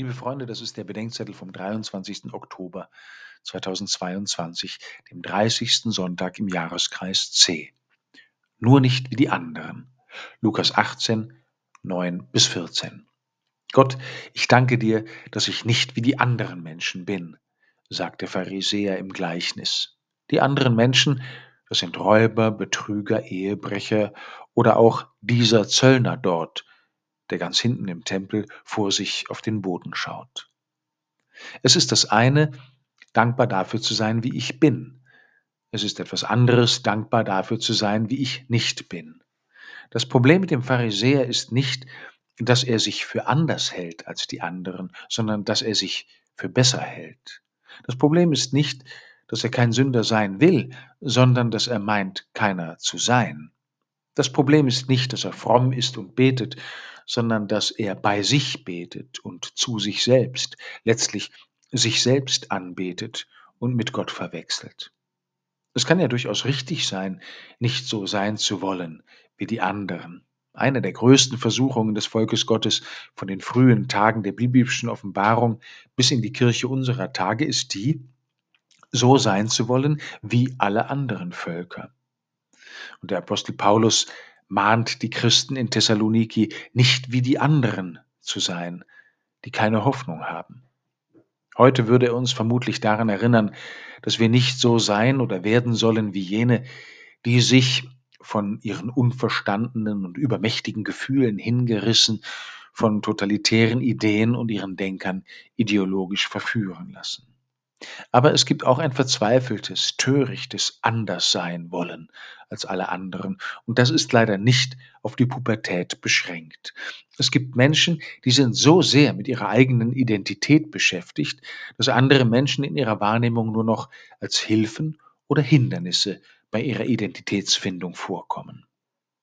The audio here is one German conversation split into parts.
Liebe Freunde, das ist der Bedenkzettel vom 23. Oktober 2022, dem 30. Sonntag im Jahreskreis C. Nur nicht wie die anderen. Lukas 18, 9 bis 14. Gott, ich danke dir, dass ich nicht wie die anderen Menschen bin, sagt der Pharisäer im Gleichnis. Die anderen Menschen, das sind Räuber, Betrüger, Ehebrecher oder auch dieser Zöllner dort, der ganz hinten im Tempel vor sich auf den Boden schaut. Es ist das eine, dankbar dafür zu sein, wie ich bin. Es ist etwas anderes, dankbar dafür zu sein, wie ich nicht bin. Das Problem mit dem Pharisäer ist nicht, dass er sich für anders hält als die anderen, sondern dass er sich für besser hält. Das Problem ist nicht, dass er kein Sünder sein will, sondern dass er meint, keiner zu sein. Das Problem ist nicht, dass er fromm ist und betet, sondern dass er bei sich betet und zu sich selbst, letztlich sich selbst anbetet und mit Gott verwechselt. Es kann ja durchaus richtig sein, nicht so sein zu wollen wie die anderen. Eine der größten Versuchungen des Volkes Gottes von den frühen Tagen der biblischen Offenbarung bis in die Kirche unserer Tage ist die, so sein zu wollen wie alle anderen Völker. Und der Apostel Paulus mahnt die Christen in Thessaloniki, nicht wie die anderen zu sein, die keine Hoffnung haben. Heute würde er uns vermutlich daran erinnern, dass wir nicht so sein oder werden sollen wie jene, die sich von ihren unverstandenen und übermächtigen Gefühlen hingerissen, von totalitären Ideen und ihren Denkern ideologisch verführen lassen. Aber es gibt auch ein verzweifeltes, törichtes Anderssein wollen als alle anderen. Und das ist leider nicht auf die Pubertät beschränkt. Es gibt Menschen, die sind so sehr mit ihrer eigenen Identität beschäftigt, dass andere Menschen in ihrer Wahrnehmung nur noch als Hilfen oder Hindernisse bei ihrer Identitätsfindung vorkommen.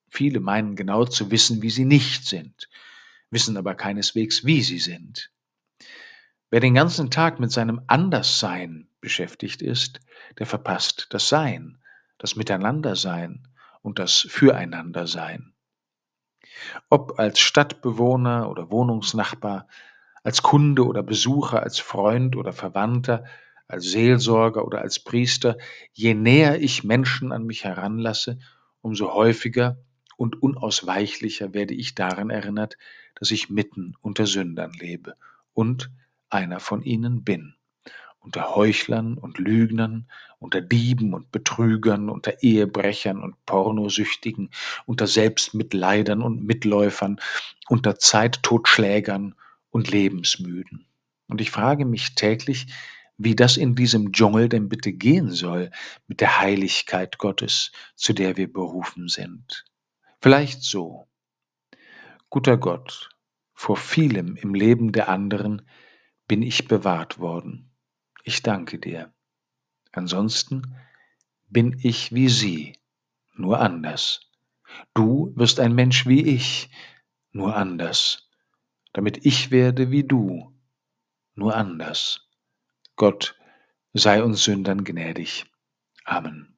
Viele meinen genau zu wissen, wie sie nicht sind, wissen aber keineswegs, wie sie sind. Wer den ganzen Tag mit seinem Anderssein beschäftigt ist, der verpasst das Sein, das Miteinandersein und das Füreinandersein. Ob als Stadtbewohner oder Wohnungsnachbar, als Kunde oder Besucher, als Freund oder Verwandter, als Seelsorger oder als Priester, je näher ich Menschen an mich heranlasse, umso häufiger und unausweichlicher werde ich daran erinnert, dass ich mitten unter Sündern lebe und einer von ihnen bin. Unter Heuchlern und Lügnern, unter Dieben und Betrügern, unter Ehebrechern und Pornosüchtigen, unter Selbstmitleidern und Mitläufern, unter Zeittotschlägern und Lebensmüden. Und ich frage mich täglich, wie das in diesem Dschungel denn bitte gehen soll mit der Heiligkeit Gottes, zu der wir berufen sind. Vielleicht so. Guter Gott, vor vielem im Leben der anderen bin ich bewahrt worden. Ich danke dir. Ansonsten bin ich wie sie, nur anders. Du wirst ein Mensch wie ich, nur anders, damit ich werde wie du, nur anders. Gott sei uns Sündern gnädig. Amen.